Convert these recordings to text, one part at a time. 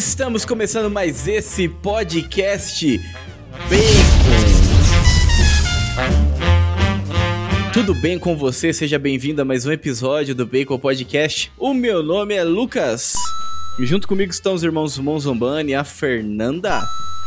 Estamos começando mais esse podcast Bacon. Tudo bem com você? Seja bem-vindo a mais um episódio do Bacon Podcast. O meu nome é Lucas. E junto comigo estão os irmãos Monzombani e a Fernanda.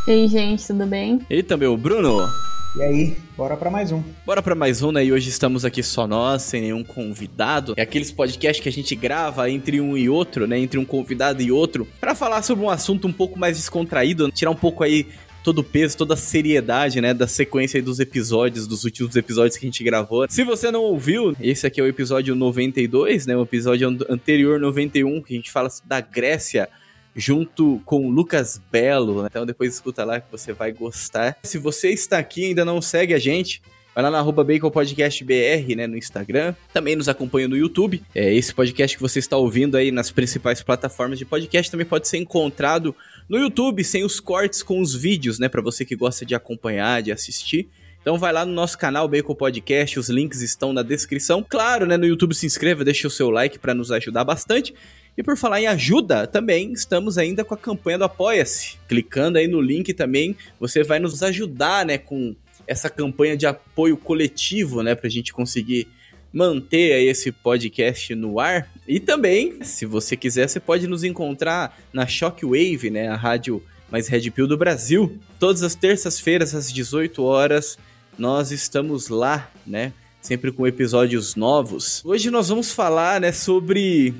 E aí, gente, tudo bem? E também o Bruno. E aí, bora para mais um. Bora para mais um, né? E hoje estamos aqui só nós, sem nenhum convidado. É aqueles podcasts que a gente grava entre um e outro, né? Entre um convidado e outro, para falar sobre um assunto um pouco mais descontraído, tirar um pouco aí todo o peso, toda a seriedade, né, da sequência dos episódios, dos últimos episódios que a gente gravou. Se você não ouviu, esse aqui é o episódio 92, né, o episódio anterior 91, que a gente fala da Grécia junto com Lucas Belo. Né? Então depois escuta lá que você vai gostar. Se você está aqui e ainda não segue a gente, Vai lá na arroba Bacon Podcast BR, né, no Instagram. Também nos acompanha no YouTube. É, esse podcast que você está ouvindo aí nas principais plataformas de podcast também pode ser encontrado no YouTube, sem os cortes com os vídeos, né, para você que gosta de acompanhar, de assistir. Então vai lá no nosso canal Bacon Podcast, os links estão na descrição. Claro, né, no YouTube se inscreva, deixa o seu like para nos ajudar bastante. E por falar em ajuda, também estamos ainda com a campanha do Apoia-se. Clicando aí no link também, você vai nos ajudar, né, com essa campanha de apoio coletivo, né, pra gente conseguir manter aí esse podcast no ar. E também, se você quiser, você pode nos encontrar na Shockwave, né, a rádio mais Red Pill do Brasil. Todas as terças-feiras às 18 horas, nós estamos lá, né? Sempre com episódios novos. Hoje nós vamos falar, né, sobre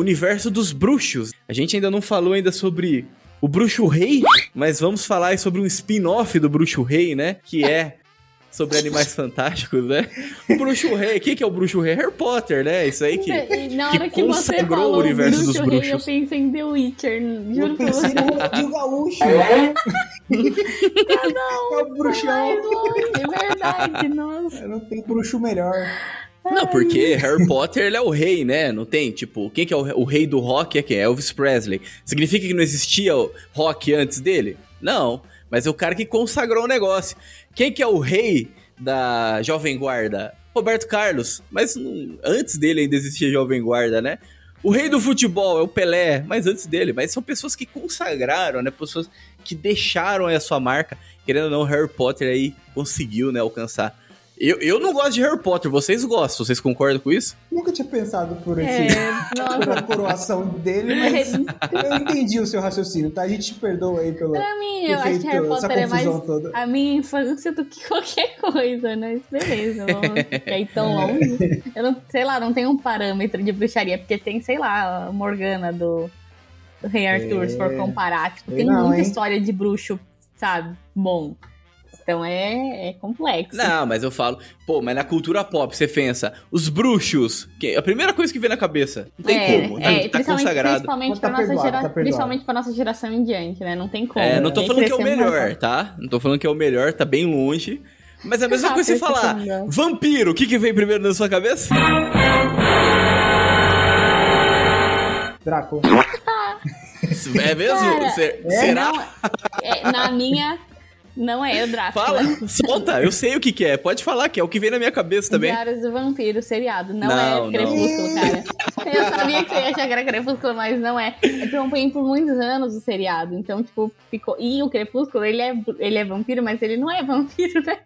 universo dos bruxos. A gente ainda não falou ainda sobre o Bruxo Rei, mas vamos falar sobre um spin-off do Bruxo Rei, né? Que é sobre animais fantásticos, né? O Bruxo Rei, quem que é o Bruxo Rei? Harry Potter, né? Isso aí que, Na hora que, que consagrou falou, o universo Bruxo dos bruxos. Rei, eu pensei em The Witcher, juro eu pensei no Ronaldinho Gaúcho. É? não, é o bruxão. É verdade, nossa. Eu não tenho bruxo melhor. Não, porque Harry Potter ele é o rei, né? Não tem, tipo, quem que é o, o rei do rock é quem? É Elvis Presley. Significa que não existia rock antes dele? Não, mas é o cara que consagrou o negócio. Quem que é o rei da Jovem Guarda? Roberto Carlos. Mas não, antes dele ainda existia Jovem Guarda, né? O rei do futebol é o Pelé, mas antes dele. Mas são pessoas que consagraram, né? Pessoas que deixaram a sua marca. Querendo ou não, Harry Potter aí conseguiu, né, alcançar eu, eu não gosto de Harry Potter, vocês gostam, vocês concordam com isso? Nunca tinha pensado por, esse, é, por a coroação dele, mas eu entendi o seu raciocínio, tá? A gente te perdoa aí pelo. Pra mim, eu acho que Harry Potter é mais toda. a minha infância do que qualquer coisa, né? Beleza, vamos ir tão longe. Eu não, sei lá, não tem um parâmetro de bruxaria, porque tem, sei lá, a Morgana do, do Rei Arthur, é... se for comparar. Tipo, tem não, muita hein? história de bruxo, sabe? Bom. Então é, é complexo. Não, mas eu falo, pô, mas na cultura pop você pensa, os bruxos, que, a primeira coisa que vem na cabeça, não tem é, como, tá, é, tá consagrado. Principalmente pra, tá nossa gera... tá principalmente pra nossa geração em diante, né? Não tem como. É, não tô falando que é o melhor, tá? Não tô falando que é o melhor, tá bem longe. Mas é a mesma coisa você falar, vampiro, o que que vem primeiro na sua cabeça? Draco. é mesmo? Cara, Será? Não, é, na minha não é o Drácula. Fala, solta, eu sei o que, que é. Pode falar, que é o que vem na minha cabeça também. Diários do Vampiro, seriado. Não, não é Crepúsculo, não. cara. Eu sabia que você ia achar que era Crepúsculo, mas não é. Eu acompanhei por muitos anos o seriado. Então, tipo, ficou. E o Crepúsculo, ele é, ele é vampiro, mas ele não é vampiro, né?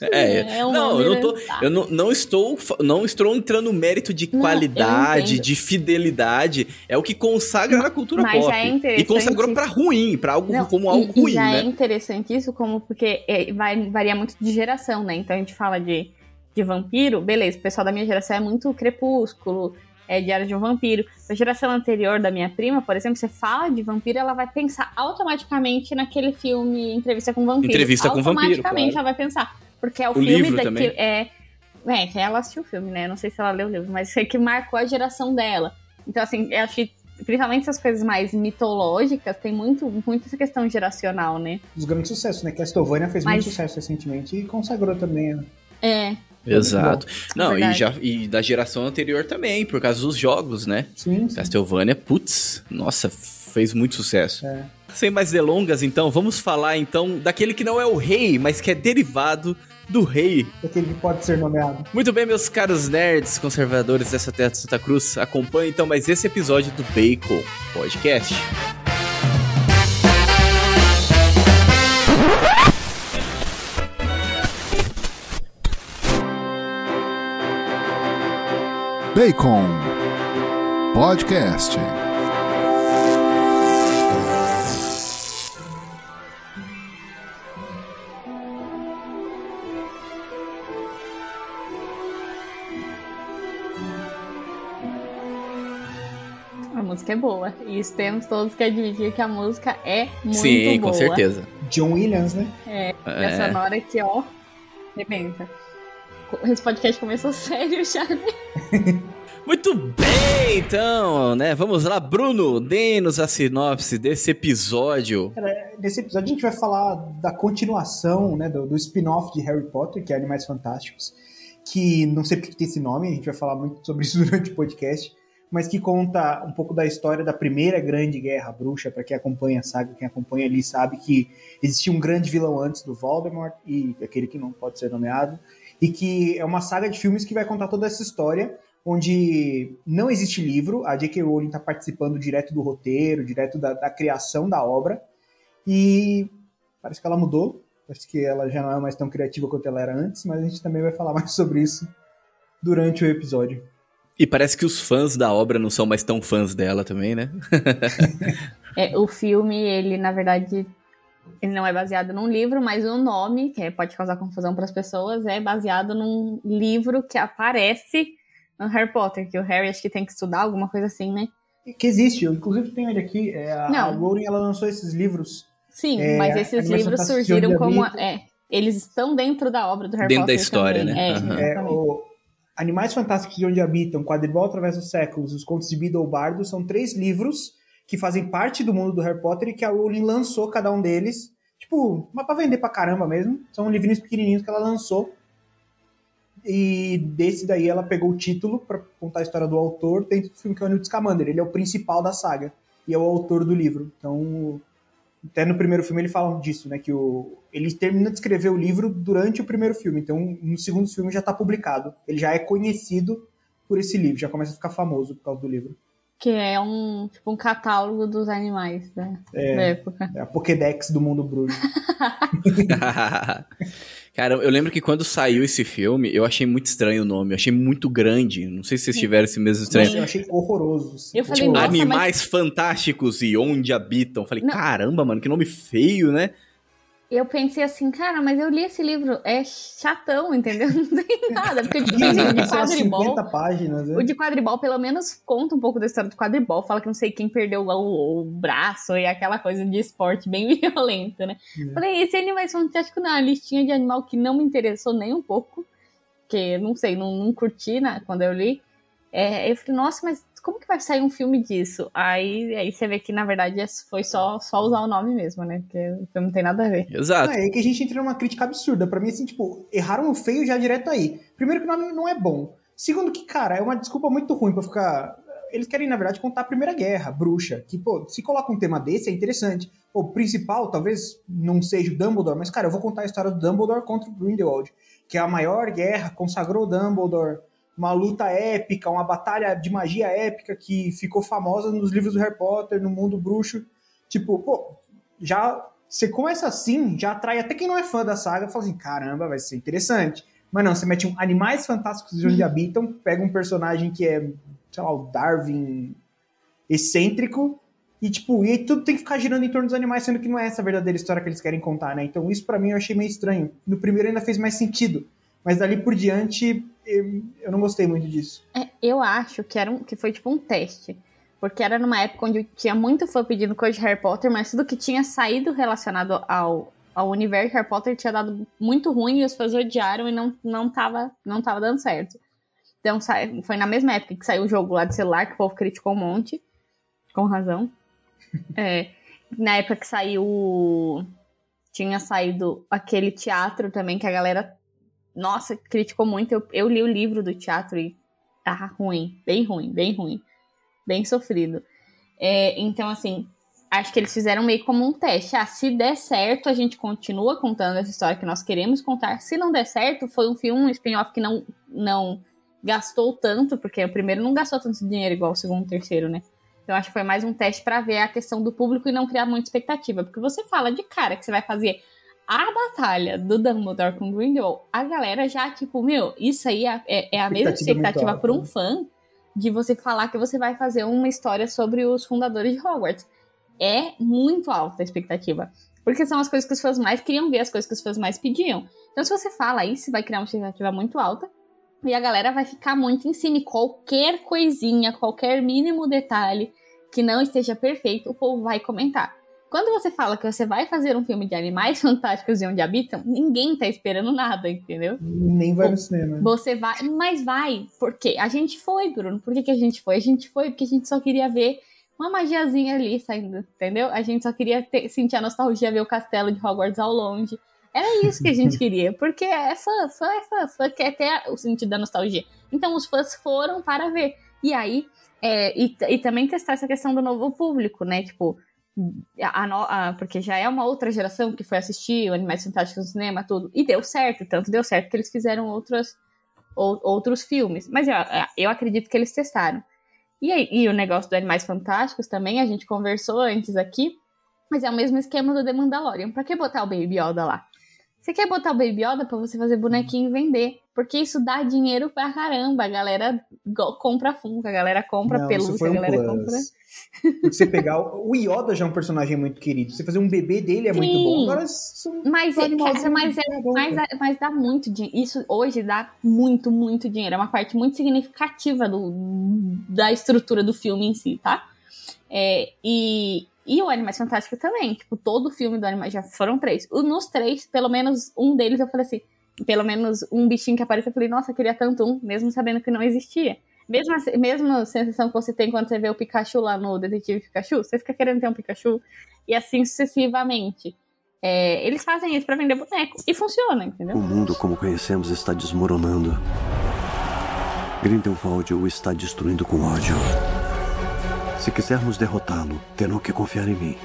É, é um não, eu não tô, eu não, não estou, não estou entrando no mérito de qualidade, de fidelidade, é o que consagra na cultura mas pop. É e consagrou para ruim, para algo não, como algo e, ruim, e já né? é interessante isso como porque é, vai varia muito de geração, né? Então a gente fala de, de vampiro, beleza, o pessoal da minha geração é muito crepúsculo, é Diário de um Vampiro. A geração anterior da minha prima, por exemplo, você fala de vampiro, ela vai pensar automaticamente naquele filme Entrevista com Vampiro. Entrevista com Vampiro. Automaticamente claro. ela vai pensar. Porque é o, o filme da, que é. É, que ela assistiu o filme, né? Não sei se ela leu o livro, mas é que marcou a geração dela. Então, assim, eu acho que principalmente essas coisas mais mitológicas, tem muito, muito essa questão geracional, né? Os grandes sucessos, né? Castlevania fez Mas... muito sucesso recentemente e consagrou também. Né? É. Exato. Não, e, já, e da geração anterior também, por causa dos jogos, né? Sim. sim. Castlevania, putz, nossa, fez muito sucesso. É sem mais delongas, então, vamos falar então daquele que não é o rei, mas que é derivado do rei. Aquele que pode ser nomeado. Muito bem, meus caros nerds conservadores dessa terra de Santa Cruz, acompanhe então mais esse episódio do Bacon Podcast. Bacon Podcast. Música é boa. E temos todos que admitir que a música é muito Sim, boa. com certeza. John Williams, né? É, é. e a sonora que, ó, rebenta. Esse podcast começou sério já, né? Muito bem, então, né? Vamos lá, Bruno, dê-nos a sinopse desse episódio. Cara, nesse episódio a gente vai falar da continuação, né, do, do spin-off de Harry Potter, que é Animais Fantásticos, que não sei porque tem esse nome, a gente vai falar muito sobre isso durante o podcast, mas que conta um pouco da história da primeira grande guerra bruxa, para quem acompanha a saga, quem acompanha ali sabe que existia um grande vilão antes do Voldemort, e aquele que não pode ser nomeado, e que é uma saga de filmes que vai contar toda essa história, onde não existe livro, a J.K. Rowling está participando direto do roteiro, direto da, da, criação da obra, e parece que ela mudou, parece que ela já não é mais tão criativa quanto ela era antes, mas a gente também vai falar mais sobre isso durante o episódio. E parece que os fãs da obra não são mais tão fãs dela também, né? é, o filme, ele, na verdade, ele não é baseado num livro, mas o nome, que é, pode causar confusão para as pessoas, é baseado num livro que aparece no Harry Potter, que o Harry acho que tem que estudar, alguma coisa assim, né? Que existe, eu inclusive tenho ele aqui. É, a, não. a Rowling ela lançou esses livros. Sim, é, mas esses livros surgiram como. É, eles estão dentro da obra do Harry dentro Potter. Dentro da história, também. né? É, uhum. o Animais Fantásticos de Onde Habitam, Quadribol através dos séculos, Os Contos de Beedle Bardo são três livros que fazem parte do mundo do Harry Potter e que a Rowling lançou cada um deles. Tipo, mas pra vender pra caramba mesmo. São livrinhos pequenininhos que ela lançou. E desse daí ela pegou o título para contar a história do autor dentro do filme que é o Newt Scamander. Ele é o principal da saga e é o autor do livro. Então, até no primeiro filme ele fala disso, né? Que o, ele termina de escrever o livro durante o primeiro filme. Então, no segundo filme já está publicado. Ele já é conhecido por esse livro, já começa a ficar famoso por causa do livro. Que é um, tipo, um catálogo dos animais né? é, da época. É a Pokédex do mundo bruxo. Cara, eu lembro que quando saiu esse filme, eu achei muito estranho o nome. Eu achei muito grande. Não sei se vocês tiveram esse mesmo estranho. Eu achei horroroso. Eu falei, tipo, Animais mas... fantásticos e onde habitam. Eu falei, não. caramba, mano, que nome feio, né? Eu pensei assim, cara, mas eu li esse livro, é chatão, entendeu? Não tem nada, porque o de quadribol, páginas, né? o de quadribol pelo menos conta um pouco da história do quadribol, fala que não sei quem perdeu o, o braço e aquela coisa de esporte bem violenta, né? É. Falei, esse Animais Fantásticos na listinha de animal que não me interessou nem um pouco, que não sei, não, não curti né, quando eu li. É, eu falei, nossa, mas como que vai sair um filme disso? Aí, aí você vê que, na verdade, foi só, só usar o nome mesmo, né? Porque não tem nada a ver. Exato. É, é que a gente entra numa crítica absurda. Pra mim, assim, tipo, erraram o feio já direto aí. Primeiro que o nome não é bom. Segundo que, cara, é uma desculpa muito ruim pra ficar... Eles querem, na verdade, contar a Primeira Guerra, bruxa. Que, pô, se coloca um tema desse, é interessante. O principal, talvez não seja o Dumbledore, mas, cara, eu vou contar a história do Dumbledore contra o Grindelwald. Que é a maior guerra, consagrou o Dumbledore uma luta épica, uma batalha de magia épica que ficou famosa nos livros do Harry Potter, no mundo bruxo. Tipo, pô, já você começa assim, já atrai até quem não é fã da saga, fala assim, caramba, vai ser interessante. Mas não, você mete um Animais Fantásticos de onde habitam, pega um personagem que é, sei lá, o Darwin excêntrico, e tipo, e tudo tem que ficar girando em torno dos animais, sendo que não é essa a verdadeira história que eles querem contar, né? Então isso para mim eu achei meio estranho. No primeiro ainda fez mais sentido, mas dali por diante eu não gostei muito disso. É, eu acho que, era um, que foi tipo um teste. Porque era numa época onde tinha muito fã pedindo coisa de Harry Potter, mas tudo que tinha saído relacionado ao, ao universo de Harry Potter tinha dado muito ruim e os fãs odiaram e não, não, tava, não tava dando certo. Então foi na mesma época que saiu o jogo lá de celular, que o povo criticou um monte. Com razão. é, na época que saiu. Tinha saído aquele teatro também que a galera nossa, criticou muito. Eu, eu li o livro do teatro e ah, ruim, bem ruim, bem ruim, bem sofrido. É, então, assim, acho que eles fizeram meio como um teste. Ah, se der certo, a gente continua contando essa história que nós queremos contar. Se não der certo, foi um filme, um spin-off que não, não gastou tanto, porque o primeiro não gastou tanto dinheiro igual o segundo o terceiro, né? Então acho que foi mais um teste para ver a questão do público e não criar muita expectativa. Porque você fala de cara que você vai fazer a batalha do Dumbledore com Grindelwald, a galera já, tipo, meu, isso aí é, é, é a mesma expectativa para um fã. de você falar que você vai fazer uma história sobre os fundadores de Hogwarts. É muito alta a expectativa. Porque são as coisas que os fãs mais queriam ver, as coisas que os fãs mais pediam. Então, se você fala isso, vai criar uma expectativa muito alta. E a galera vai ficar muito em cima. E qualquer coisinha, qualquer mínimo detalhe que não esteja perfeito, o povo vai comentar. Quando você fala que você vai fazer um filme de animais fantásticos e onde habitam, ninguém tá esperando nada, entendeu? Nem vai no cinema. Você vai, mas vai. Por quê? A gente foi, Bruno. Por que, que a gente foi? A gente foi porque a gente só queria ver uma magiazinha ali saindo, entendeu? A gente só queria ter, sentir a nostalgia, ver o castelo de Hogwarts ao longe. Era isso que a gente queria, porque é fã, fã é fã, fã quer ter o sentido da nostalgia. Então os fãs foram para ver. E aí, é, e, e também testar essa questão do novo público, né? Tipo, a, a, porque já é uma outra geração que foi assistir Animais Fantásticos no cinema, tudo. E deu certo, tanto deu certo que eles fizeram outros, ou, outros filmes. Mas eu, eu acredito que eles testaram. E, e o negócio do Animais Fantásticos também, a gente conversou antes aqui, mas é o mesmo esquema do The Mandalorian. Pra que botar o Baby Yoda lá? Você quer botar o Baby Yoda pra você fazer bonequinho e vender. Porque isso dá dinheiro pra caramba. A galera compra Funko, a galera compra Não, pelúcia, a galera plus. compra. Você pegar. O Yoda já é um personagem muito querido. Você fazer um bebê dele é Sim, muito bom. Agora são mas, é, cara, mas, é, mas, mas dá muito dinheiro. Isso hoje dá muito, muito dinheiro. É uma parte muito significativa do, da estrutura do filme em si, tá? É, e, e o Animais Fantástico também. Tipo, todo filme do Animais já foram três. Nos três, pelo menos um deles eu falei assim. Pelo menos um bichinho que apareceu, eu falei, nossa, eu queria tanto um, mesmo sabendo que não existia. Mesma, mesma sensação que você tem quando você vê o Pikachu lá no Detetive Pikachu, você fica querendo ter um Pikachu, e assim sucessivamente. É, eles fazem isso para vender boneco, e funciona, entendeu? O mundo como conhecemos está desmoronando. Grindelwald o está destruindo com ódio. Se quisermos derrotá-lo, terão que confiar em mim.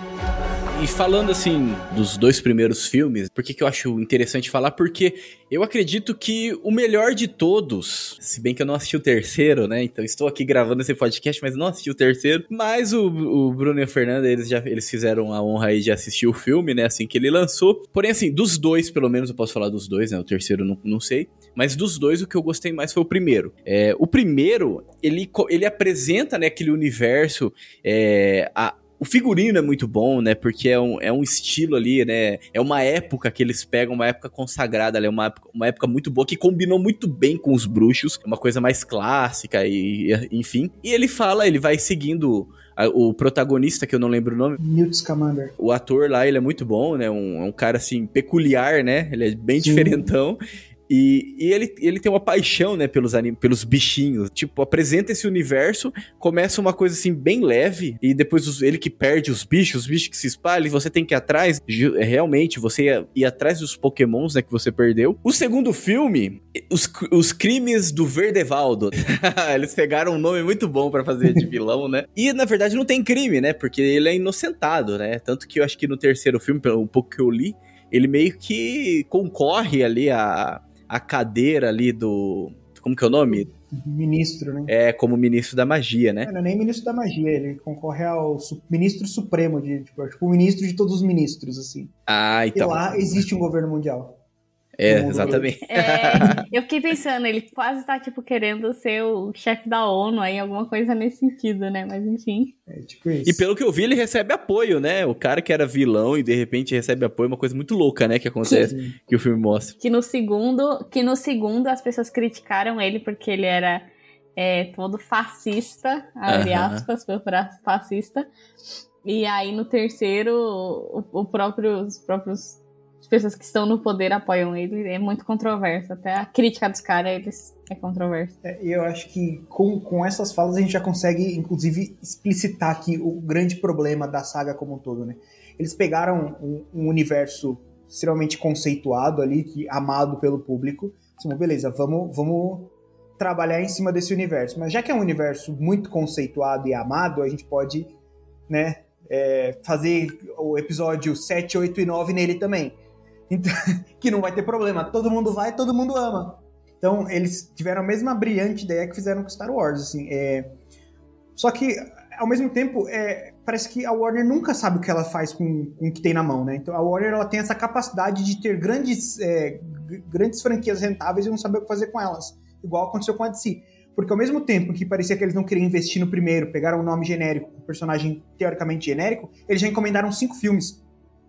E falando assim dos dois primeiros filmes, por que, que eu acho interessante falar? Porque eu acredito que o melhor de todos, se bem que eu não assisti o terceiro, né? Então estou aqui gravando esse podcast, mas não assisti o terceiro. Mas o, o Bruno e a Fernanda, eles já eles fizeram a honra aí de assistir o filme, né? Assim que ele lançou. Porém, assim, dos dois, pelo menos eu posso falar dos dois, né? O terceiro não, não sei. Mas dos dois, o que eu gostei mais foi o primeiro. É, o primeiro, ele, ele apresenta né, aquele universo, é, a, o figurino é muito bom, né? Porque é um, é um estilo ali, né? É uma época que eles pegam, uma época consagrada ali, uma época, uma época muito boa que combinou muito bem com os bruxos, uma coisa mais clássica e, enfim. E ele fala, ele vai seguindo o protagonista, que eu não lembro o nome. Newt Scamander. O ator lá, ele é muito bom, né? Um, um cara, assim, peculiar, né? Ele é bem Sim. diferentão. E, e, ele, ele tem uma paixão, né, pelos, anim, pelos bichinhos. Tipo, apresenta esse universo, começa uma coisa assim, bem leve, e depois os, ele que perde os bichos, os bichos que se espalham, e você tem que ir atrás. Realmente, você ia, ir atrás dos pokémons, né, que você perdeu. O segundo filme, os, os crimes do Verdevaldo. Eles pegaram um nome muito bom para fazer de vilão, né? E, na verdade, não tem crime, né? Porque ele é inocentado, né? Tanto que eu acho que no terceiro filme, pelo pouco que eu li, ele meio que concorre ali a a cadeira ali do. Como que é o nome? Ministro, né? É, como ministro da magia, né? Não, não é nem ministro da magia, ele concorre ao su ministro supremo, de, tipo, tipo, o ministro de todos os ministros, assim. Ah, então. E lá existe um governo mundial. É, exatamente. É, eu fiquei pensando, ele quase tá, tipo, querendo ser o chefe da ONU aí, alguma coisa nesse sentido, né? Mas enfim. É, tipo isso. E pelo que eu vi, ele recebe apoio, né? O cara que era vilão e de repente recebe apoio, uma coisa muito louca, né? Que acontece, que, que o filme mostra. Que no segundo, que no segundo as pessoas criticaram ele porque ele era é, todo fascista, abre aspas, foi fascista. E aí no terceiro, o, o próprio, os próprios pessoas que estão no poder apoiam ele. É muito controverso. Até a crítica dos caras eles é controversa. É, eu acho que com, com essas falas a gente já consegue, inclusive, explicitar aqui o grande problema da saga como um todo, né? Eles pegaram um, um universo extremamente conceituado ali, que amado pelo público. Assim, beleza, vamos, vamos trabalhar em cima desse universo. Mas já que é um universo muito conceituado e amado, a gente pode, né, é, fazer o episódio 7, 8 e 9 nele também. Então, que não vai ter problema. Todo mundo vai, todo mundo ama. Então, eles tiveram a mesma brilhante ideia que fizeram com Star Wars, assim. É... Só que, ao mesmo tempo, é... parece que a Warner nunca sabe o que ela faz com, com o que tem na mão, né? Então, a Warner ela tem essa capacidade de ter grandes, é... grandes franquias rentáveis e não saber o que fazer com elas. Igual aconteceu com a DC. Porque ao mesmo tempo que parecia que eles não queriam investir no primeiro, pegaram um nome genérico, um personagem teoricamente genérico, eles já encomendaram cinco filmes.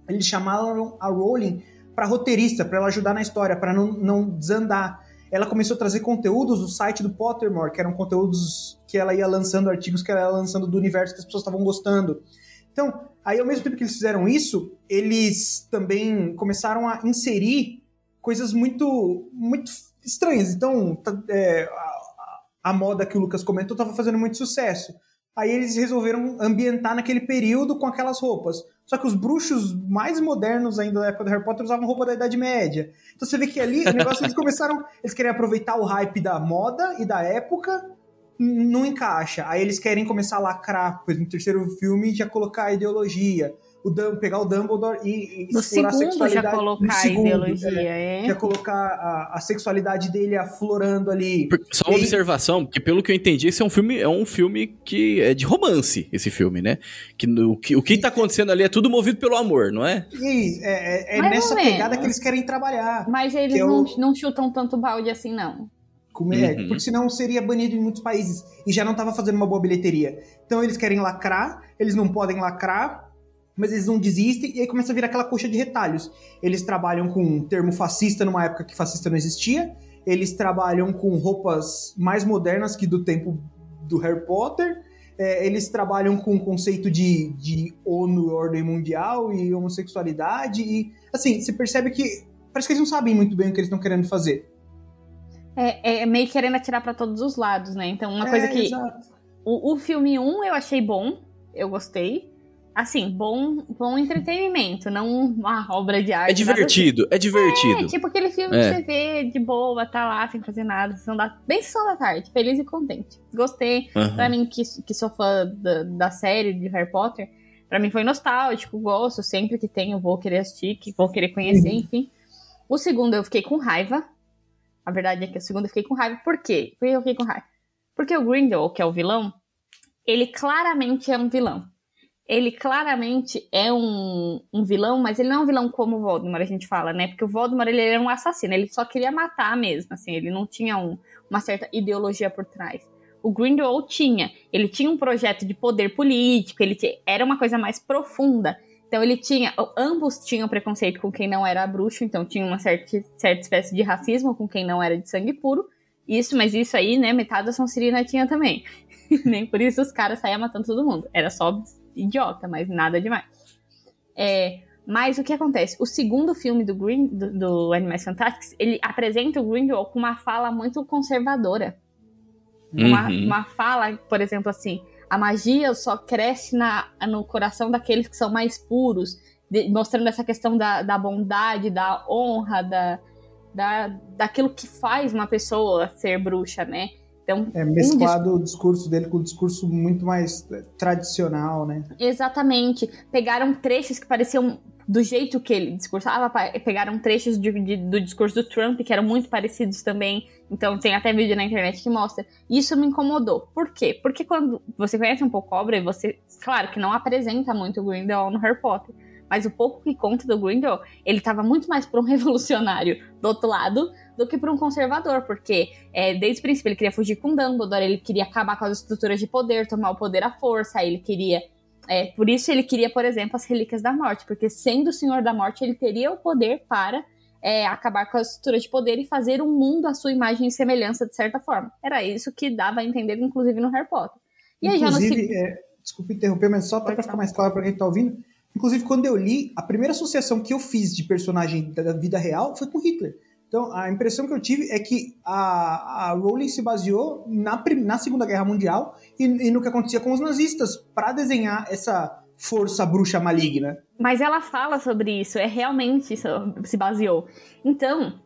Eles chamaram a Rowling para roteirista, para ela ajudar na história, para não, não desandar. Ela começou a trazer conteúdos do site do Pottermore, que eram conteúdos que ela ia lançando, artigos que ela ia lançando do universo que as pessoas estavam gostando. Então, aí ao mesmo tempo que eles fizeram isso, eles também começaram a inserir coisas muito, muito estranhas. Então, tá, é, a, a, moda que o Lucas comentou estava fazendo muito sucesso. Aí eles resolveram ambientar naquele período com aquelas roupas. Só que os bruxos mais modernos ainda da época do Harry Potter usavam roupa da Idade Média. Então você vê que ali o negócio eles começaram. Eles querem aproveitar o hype da moda e da época não encaixa. Aí eles querem começar a lacrar, pois no terceiro filme já colocar a ideologia. O Dum, pegar o Dumbledore e, e no segundo já colocar segundo, a ideologia, é, é. Já colocar a, a, sexualidade dele aflorando ali. Só uma observação, porque pelo que eu entendi, esse é um filme, é um filme que é de romance, esse filme, né? Que, no, que o que tá acontecendo ali é tudo movido pelo amor, não é? Isso, é, é, é nessa pegada que eles querem trabalhar. Mas eles é não, o... não chutam tanto balde assim, não. Como é, uhum. porque senão seria banido em muitos países e já não estava fazendo uma boa bilheteria. Então eles querem lacrar, eles não podem lacrar, mas eles não desistem e aí começa a virar aquela coxa de retalhos. Eles trabalham com um termo fascista numa época que fascista não existia, eles trabalham com roupas mais modernas que do tempo do Harry Potter, é, eles trabalham com o conceito de, de ONU, ordem mundial e homossexualidade e assim, você percebe que parece que eles não sabem muito bem o que eles estão querendo fazer. É, é, meio querendo atirar para todos os lados, né? Então, uma é, coisa que. O, o filme 1 um eu achei bom, eu gostei. Assim, bom, bom entretenimento, não uma obra de arte. É divertido, assim. é divertido. É, tipo aquele filme é. que você vê de boa, tá lá sem fazer nada, sessão da, bem sessão da tarde, feliz e contente. Gostei. Uhum. Pra mim, que, que sou fã da, da série de Harry Potter, pra mim foi nostálgico, gosto, sempre que tenho, vou querer assistir, vou querer conhecer, uhum. enfim. O segundo eu fiquei com raiva, a verdade é que o segundo eu fiquei com raiva. Por quê? Por que eu fiquei com raiva? Porque o Grindelwald, que é o vilão, ele claramente é um vilão. Ele claramente é um, um vilão, mas ele não é um vilão como o Voldemort, a gente fala, né? Porque o Voldemort, ele era um assassino, ele só queria matar mesmo, assim, ele não tinha um, uma certa ideologia por trás. O Grindelwald tinha, ele tinha um projeto de poder político, ele tinha, era uma coisa mais profunda. Então ele tinha, ambos tinham preconceito com quem não era bruxo, então tinha uma certa, certa espécie de racismo com quem não era de sangue puro. Isso, mas isso aí, né, metade da Sonserina tinha também. Nem por isso os caras saíam matando todo mundo. Era só idiota, mas nada demais. É, mas o que acontece? O segundo filme do Green, do, do Animais Fantásticos, ele apresenta o Grindelwald com uma fala muito conservadora. Uma, uhum. uma fala, por exemplo, assim, a magia só cresce na, no coração daqueles que são mais puros, de, mostrando essa questão da, da bondade, da honra, da, da, daquilo que faz uma pessoa ser bruxa, né? Então, é mesclado um o discurso dele com o discurso muito mais tradicional, né? Exatamente. Pegaram trechos que pareciam do jeito que ele discursava, pegaram trechos de, de, do discurso do Trump que eram muito parecidos também. Então tem até vídeo na internet que mostra. Isso me incomodou. Por quê? Porque quando você conhece um pouco a obra e você, claro, que não apresenta muito o Grindelwald no Harry Potter, mas o pouco que conta do Grindelwald, ele estava muito mais para um revolucionário do outro lado do que para um conservador, porque é, desde o princípio ele queria fugir com Dumbledore, ele queria acabar com as estruturas de poder, tomar o poder à força, ele queria é, por isso ele queria, por exemplo, as Relíquias da Morte, porque sendo o Senhor da Morte, ele teria o poder para é, acabar com a estrutura de poder e fazer um mundo à sua imagem e semelhança, de certa forma. Era isso que dava a entender, inclusive, no Harry Potter. E inclusive, aí já no... é, desculpa interromper, mas só para ficar mais claro para quem está ouvindo, inclusive quando eu li, a primeira associação que eu fiz de personagem da vida real foi com Hitler. Então, a impressão que eu tive é que a, a Rowling se baseou na, na Segunda Guerra Mundial e, e no que acontecia com os nazistas para desenhar essa força bruxa maligna. Mas ela fala sobre isso, é realmente isso, se baseou. Então,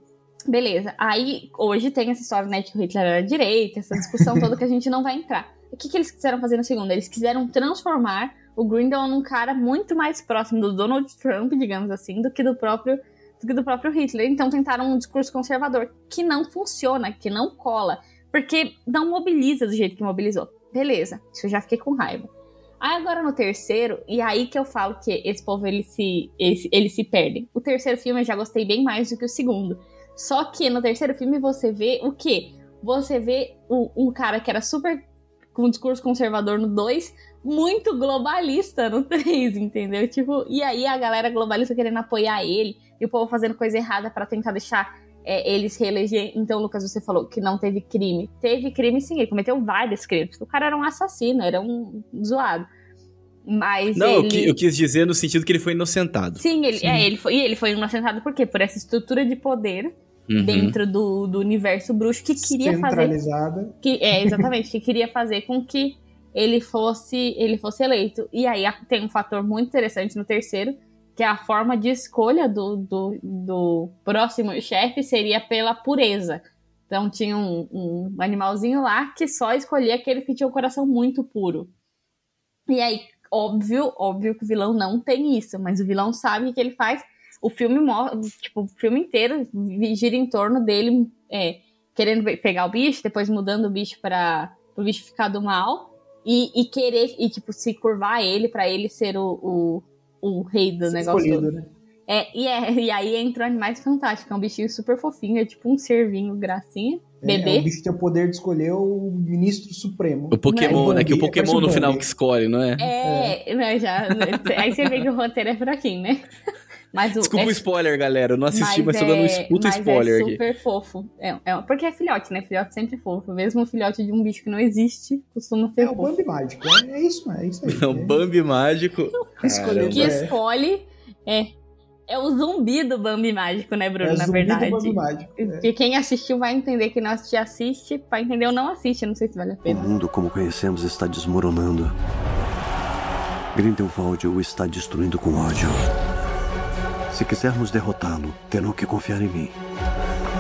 beleza. Aí, hoje tem essa história, né, que o Hitler era direita, essa discussão toda que a gente não vai entrar. O que, que eles quiseram fazer no segundo? Eles quiseram transformar o Grindelwald num cara muito mais próximo do Donald Trump, digamos assim, do que do próprio do que do próprio Hitler. Então tentaram um discurso conservador que não funciona, que não cola, porque não mobiliza do jeito que mobilizou. Beleza, isso eu já fiquei com raiva. Aí agora no terceiro, e aí que eu falo que esse povo ele se, ele, ele se perdem. O terceiro filme eu já gostei bem mais do que o segundo. Só que no terceiro filme você vê o quê? você vê o, um cara que era super com um discurso conservador no 2, muito globalista no 3, entendeu? Tipo, e aí a galera globalista querendo apoiar ele, e o povo fazendo coisa errada para tentar deixar é, eles reeleger. Então, Lucas, você falou que não teve crime. Teve crime sim, ele cometeu vários crimes. O cara era um assassino, era um zoado. Mas não, ele... eu quis dizer no sentido que ele foi inocentado. Sim, ele, sim. É, ele foi, e ele foi inocentado por quê? Por essa estrutura de poder uhum. dentro do, do universo bruxo que queria Centralizada. fazer. Que, é, exatamente, que queria fazer com que ele fosse, ele fosse eleito. E aí tem um fator muito interessante no terceiro, que é a forma de escolha do, do, do próximo chefe seria pela pureza. Então tinha um, um animalzinho lá que só escolhia aquele que tinha o coração muito puro. E aí, óbvio, óbvio que o vilão não tem isso, mas o vilão sabe o que ele faz. O filme, tipo, o filme inteiro gira em torno dele é, querendo pegar o bicho, depois mudando o bicho para o bicho ficar do mal e, e, querer e tipo se curvar a ele para ele ser o, o, o rei do negócio. Todo. Né? É, e, é, e aí entra o Animais Fantásticos, é um bichinho super fofinho, é tipo um servinho gracinha. Bebê. É, é o bicho tem o poder de escolher o ministro supremo. O Pokémon, né? Que o Pokémon no final que escolhe, não é? É, é. Né, já, aí você vê que o roteiro é fraquinho, né? Mas o, Desculpa é, o spoiler, galera. Eu não assisti, mas, mas tô dando um é, puta spoiler aqui. É super aqui. fofo. É, é, porque é filhote, né? Filhote sempre é fofo. Mesmo o filhote de um bicho que não existe, costuma ser é fofo. É o Bambi mágico. É, é, isso, é isso aí. É o Bambi mágico. que escolhe. É, é o zumbi do Bambi Mágico, né, Bruno? É na verdade. Do Bambi Mágico, é. Porque quem assistiu vai entender que não assistiu, assiste. Pra entender ou não assiste, não sei se vale a pena. O mundo como conhecemos está desmoronando. Grindelwald o está destruindo com ódio. Se quisermos derrotá-lo, terão que confiar em mim.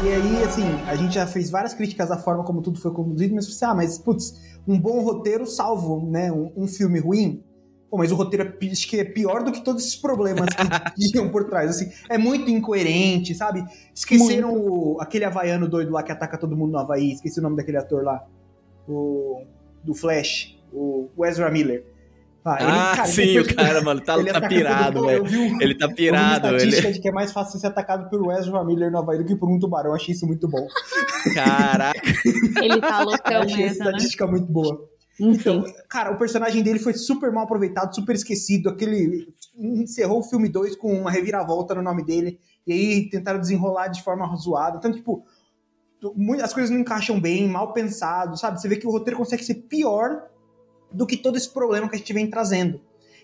E aí, assim, a gente já fez várias críticas à forma como tudo foi conduzido, mas você, ah, mas, putz, um bom roteiro salvo, né, um, um filme ruim. Pô, mas o roteiro é, acho que é pior do que todos esses problemas que tinham por trás. Assim, é muito incoerente, sabe? Esqueceram o, aquele havaiano doido lá que ataca todo mundo no Havaí. Esqueci o nome daquele ator lá. O, do Flash, o Ezra Miller. Ah, ele, ah cara, sim, o cara, mano, tá, tá pirado, velho. Ele tá pirado, velho. estatística de que é mais fácil ser atacado por Ezra Miller no Havaí do que por um tubarão. Eu achei isso muito bom. Caraca. ele tá loucão Achei essa né? estatística muito boa. Então, cara, o personagem dele foi super mal aproveitado, super esquecido. Aquele encerrou o filme 2 com uma reviravolta no nome dele. E aí tentaram desenrolar de forma zoada. Então, tipo, as coisas não encaixam bem, mal pensado, sabe? Você vê que o roteiro consegue ser pior do que todo esse problema que a gente vem trazendo.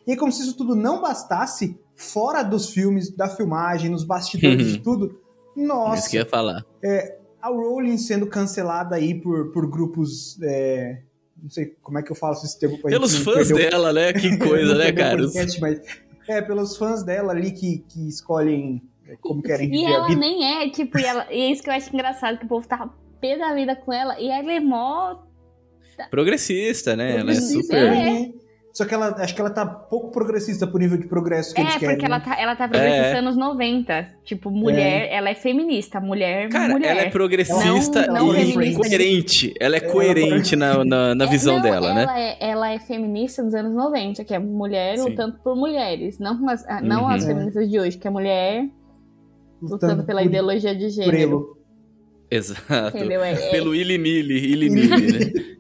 E é como se isso tudo não bastasse, fora dos filmes, da filmagem, nos bastidores de tudo. Nossa. Isso que eu ia falar. É, a Rowling sendo cancelada aí por, por grupos. É, não sei como é que eu falo esse termo pra Pelos fãs perdeu, dela, né? Que coisa, né, cara? Podcast, mas, é, pelos fãs dela ali que, que escolhem como querem viver E ela a vida. nem é, tipo, e, ela, e é isso que eu acho engraçado, que o povo tava pé da vida com ela, e ela é mó Progressista, né? Progressista, ela é super. É. Só que ela acho que ela tá pouco progressista pro nível de progresso que é, eles querem. É, porque ela né? tá, ela tá progressista é. anos 90. Tipo, mulher, é. ela é feminista, mulher, Cara, mulher. ela é progressista não, não e coerente. Ela é coerente na, na, na visão não, dela, ela né? É, ela é feminista dos anos 90, que é mulher Sim. lutando por mulheres. Não, as, não uhum. as feministas de hoje, que é mulher lutando, lutando pela por, ideologia de gênero. Exato. É, Pelo ilinili, ilinili, né?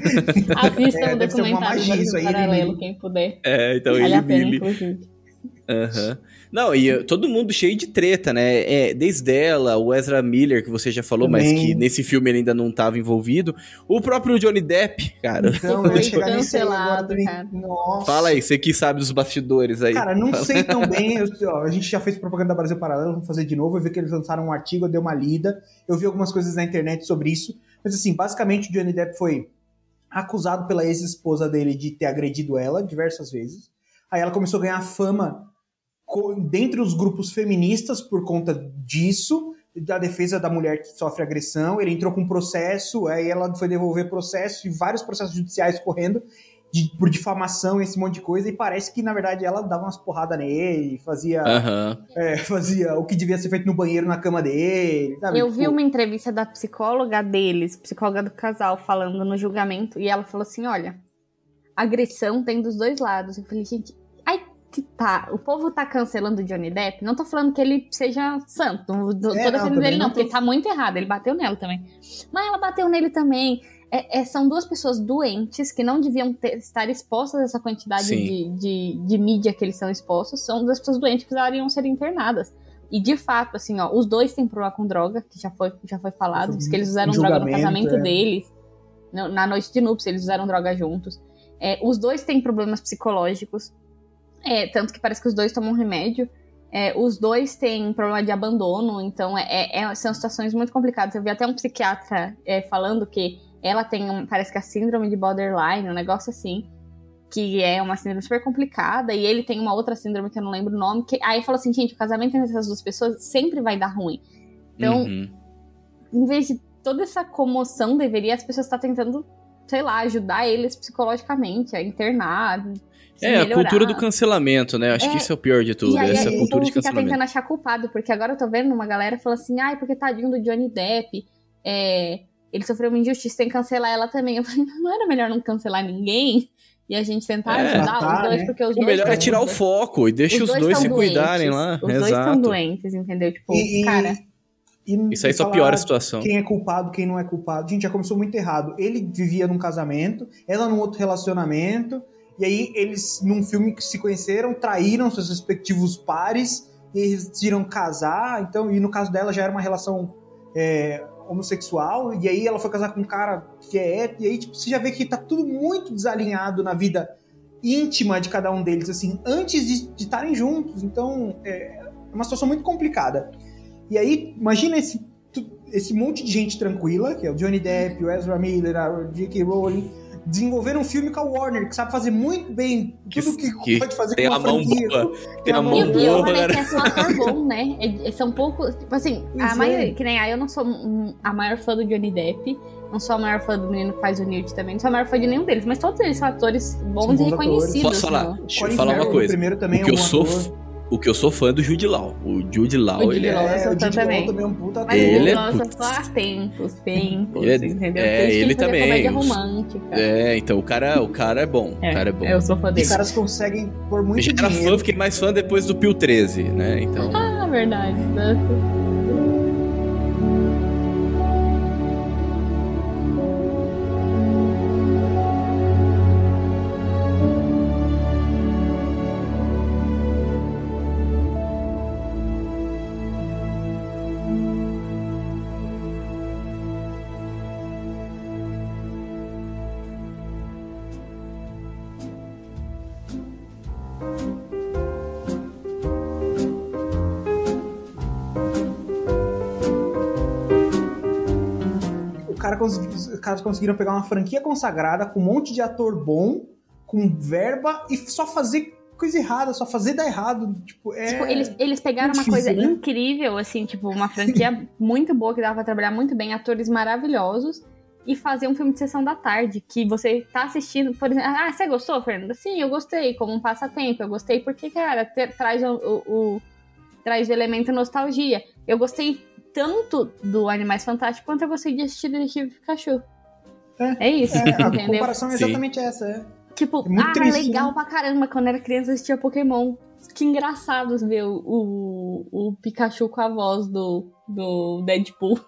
Assista é, o documentário magia, isso aí, paralelo, quem puder. É, então vale ele Billy. Aham. Uhum. Não, e uh, todo mundo cheio de treta, né? É, desde ela, o Ezra Miller, que você já falou, Também. mas que nesse filme ele ainda não estava envolvido. O próprio Johnny Depp, cara. Então, eu foi cancelado, cara. Nossa. Fala aí, você que sabe dos bastidores aí. Cara, não sei tão bem. Eu, ó, a gente já fez propaganda da Brasil Paralelo, vamos fazer de novo. Eu vi que eles lançaram um artigo, eu dei uma lida. Eu vi algumas coisas na internet sobre isso. Mas assim, basicamente o Johnny Depp foi acusado pela ex-esposa dele de ter agredido ela diversas vezes. Aí ela começou a ganhar fama dentre os grupos feministas por conta disso, da defesa da mulher que sofre agressão. Ele entrou com processo, aí ela foi devolver processo e vários processos judiciais correndo de, por difamação esse monte de coisa, e parece que, na verdade, ela dava umas porradas nele, fazia, uhum. é, fazia o que devia ser feito no banheiro na cama dele. Sabe? Eu vi tipo uma entrevista da psicóloga deles, psicóloga do casal, falando no julgamento, e ela falou assim: olha, agressão tem dos dois lados. Eu falei, gente, ai, que tá. O povo tá cancelando o Johnny Depp. Não tô falando que ele seja santo. Não tô é, defendendo ele, não, não tô... porque tá muito errado. Ele bateu nela também. Mas ela bateu nele também. É, é, são duas pessoas doentes que não deviam ter, estar expostas a essa quantidade de, de, de, mídia que eles são expostos. São duas pessoas doentes que precisariam ser internadas. E de fato, assim, ó, os dois têm problema com droga, que já foi, já foi falado, diz que eles usaram droga no casamento é. deles. Na noite de núpcias, eles usaram droga juntos. É, os dois têm problemas psicológicos. É, tanto que parece que os dois tomam remédio. É, os dois têm problema de abandono, então é, é, é são situações muito complicadas. Eu vi até um psiquiatra falando que ela tem, um, parece que a síndrome de borderline, um negócio assim, que é uma síndrome super complicada, e ele tem uma outra síndrome que eu não lembro o nome, que aí falou assim, gente, o casamento entre essas duas pessoas sempre vai dar ruim. Então, uhum. em vez de toda essa comoção, deveria as pessoas estar tentando, sei lá, ajudar eles psicologicamente, a internar, é, melhorar. a cultura do cancelamento, né? Acho é, que isso é o pior de tudo, aí, essa cultura de cancelamento. fica tentando achar culpado, porque agora eu tô vendo uma galera falando assim, ai, porque tadinho do Johnny Depp, é, ele sofreu uma injustiça, tem que cancelar ela também. Eu falei, não era melhor não cancelar ninguém? E a gente tentar é, ajudar tá, os dois, né? porque os o dois. O melhor é tirar o foco e deixa os, os dois, se doentes, cuidarem lá. Os Exato. dois estão doentes, entendeu? Tipo, e, cara. E, Isso aí só piora a situação. Quem é culpado, quem não é culpado. Gente, já começou muito errado. Ele vivia num casamento, ela num outro relacionamento. E aí eles, num filme que se conheceram, traíram seus respectivos pares e eles decidiram casar. Então, e no caso dela já era uma relação é, homossexual. E aí ela foi casar com um cara que é hétero. E aí tipo, você já vê que tá tudo muito desalinhado na vida íntima de cada um deles, assim, antes de estarem juntos. Então é uma situação muito complicada. E aí, imagina esse, esse monte de gente tranquila, que é o Johnny Depp, o Ezra Miller, a J.K. Rowling desenvolveram um filme com a Warner, que sabe fazer muito bem tudo que, que pode fazer tem com a mão boa. Tem a mão boa. E o também é só ator bom, né? É, são poucos. Tipo assim, a maioria, que nem a eu não sou a maior fã do Johnny Depp. Não sou a maior fã do menino que faz o Newt também. Não sou a maior fã de nenhum deles. Mas todos eles são atores bons, bons e reconhecidos. Posso falar? Deixa eu falar uma coisa. O primeiro também o que é um eu sou o que eu sou fã do Jude Law. O Jude Law, o ele Law, é... o Jude também. Law também é um puta Mas ele é nossa, só há tempos, tempos, ele é, entendeu? É, ele também. Comédia romântica. É, então o cara, o cara é bom. É, o cara é bom. Eu sou fã dele. Os caras conseguem por muito Eu já era fã, fiquei mais fã depois do Pio 13, né? Então... Ah, verdade. Nossa. Caras conseguiram pegar uma franquia consagrada com um monte de ator bom, com verba e só fazer coisa errada, só fazer dar errado. Tipo, é tipo, eles, eles pegaram uma coisa né? incrível, assim, tipo, uma franquia muito boa que dava pra trabalhar muito bem, atores maravilhosos, e fazer um filme de sessão da tarde, que você tá assistindo, por exemplo, ah, você gostou, Fernanda? Sim, eu gostei, como um passatempo, eu gostei porque, cara, traz o, o, o, traz o elemento nostalgia. Eu gostei tanto do Animais Fantásticos quanto eu gostei de assistir Detetive Pikachu. É, é isso, é, entendeu? A comparação é exatamente Sim. essa, é. Tipo, é ah, triste, legal né? pra caramba quando era criança assistia Pokémon. Que engraçados ver o, o, o, Pikachu com a voz do, do Deadpool.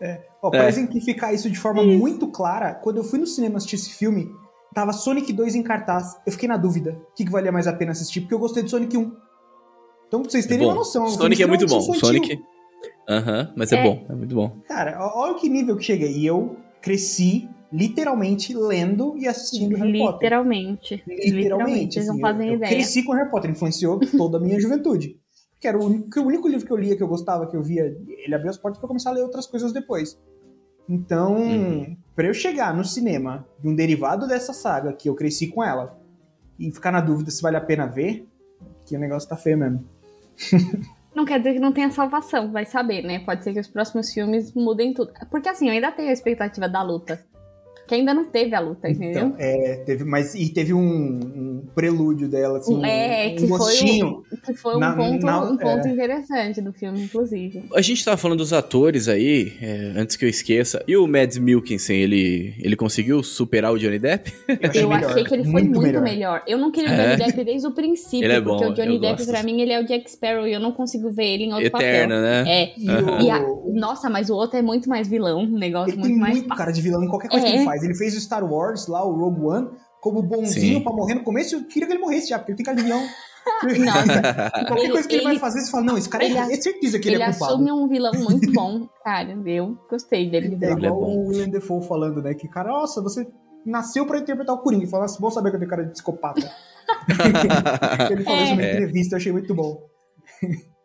É. Ó, pra é. exemplificar isso de forma isso. muito clara, quando eu fui no cinema assistir esse filme, tava Sonic 2 em cartaz. Eu fiquei na dúvida o que, que valia mais a pena assistir, porque eu gostei de Sonic 1. Então, pra vocês terem é uma noção. Sonic é muito bom. Sonic, Aham, uhum, mas é. é. bom, é muito bom. Cara, olha que nível que cheguei. E eu cresci literalmente lendo e assistindo Harry Potter. Literalmente. Literalmente. Vocês não fazem eu, ideia. Eu cresci com Harry Potter, influenciou toda a minha juventude. Que era o único, o único livro que eu lia, que eu gostava, que eu via, ele abriu as portas para começar a ler outras coisas depois. Então, uhum. para eu chegar no cinema de um derivado dessa saga, que eu cresci com ela, e ficar na dúvida se vale a pena ver, que o negócio tá feio mesmo. Não quer dizer que não tenha salvação, vai saber, né? Pode ser que os próximos filmes mudem tudo. Porque assim, eu ainda tenho a expectativa da luta. Que ainda não teve a luta, então, entendeu? Então, é, teve, mas e teve um, um prelúdio dela, assim, é, um, que, um foi um, que foi um na, ponto, na, um ponto é. interessante do filme, inclusive. A gente tava falando dos atores aí, é, antes que eu esqueça. E o Mads Mikkelsen, ele, ele conseguiu superar o Johnny Depp? Eu achei, eu achei que ele foi muito, muito melhor. melhor. Eu não queria o Johnny é. Depp desde o princípio, ele é bom, porque o Johnny Depp, gosto. pra mim, ele é o Jack Sparrow e eu não consigo ver ele em outro Eterno, papel. né? É. E, uhum. e a, nossa, mas o outro é muito mais vilão, um negócio ele muito tem mais... muito cara de vilão em qualquer coisa é. que ele faz. Ele fez o Star Wars lá, o Rogue One, como bonzinho Sim. pra morrer no começo. Eu queria que ele morresse já, porque ele tem cara de vilão. Qualquer coisa que ele, ele, vai fazer, você fala, não, esse cara ele, é, é certeza que ele, ele é culpado. Ele assume um vilão muito bom, cara. Eu gostei dele. É igual é o William Defoe falando, né? Que, cara, nossa, você nasceu pra interpretar o Coringa. Fala, bom saber que eu tenho cara de psicopata. ele falou é. isso numa entrevista, eu achei muito bom.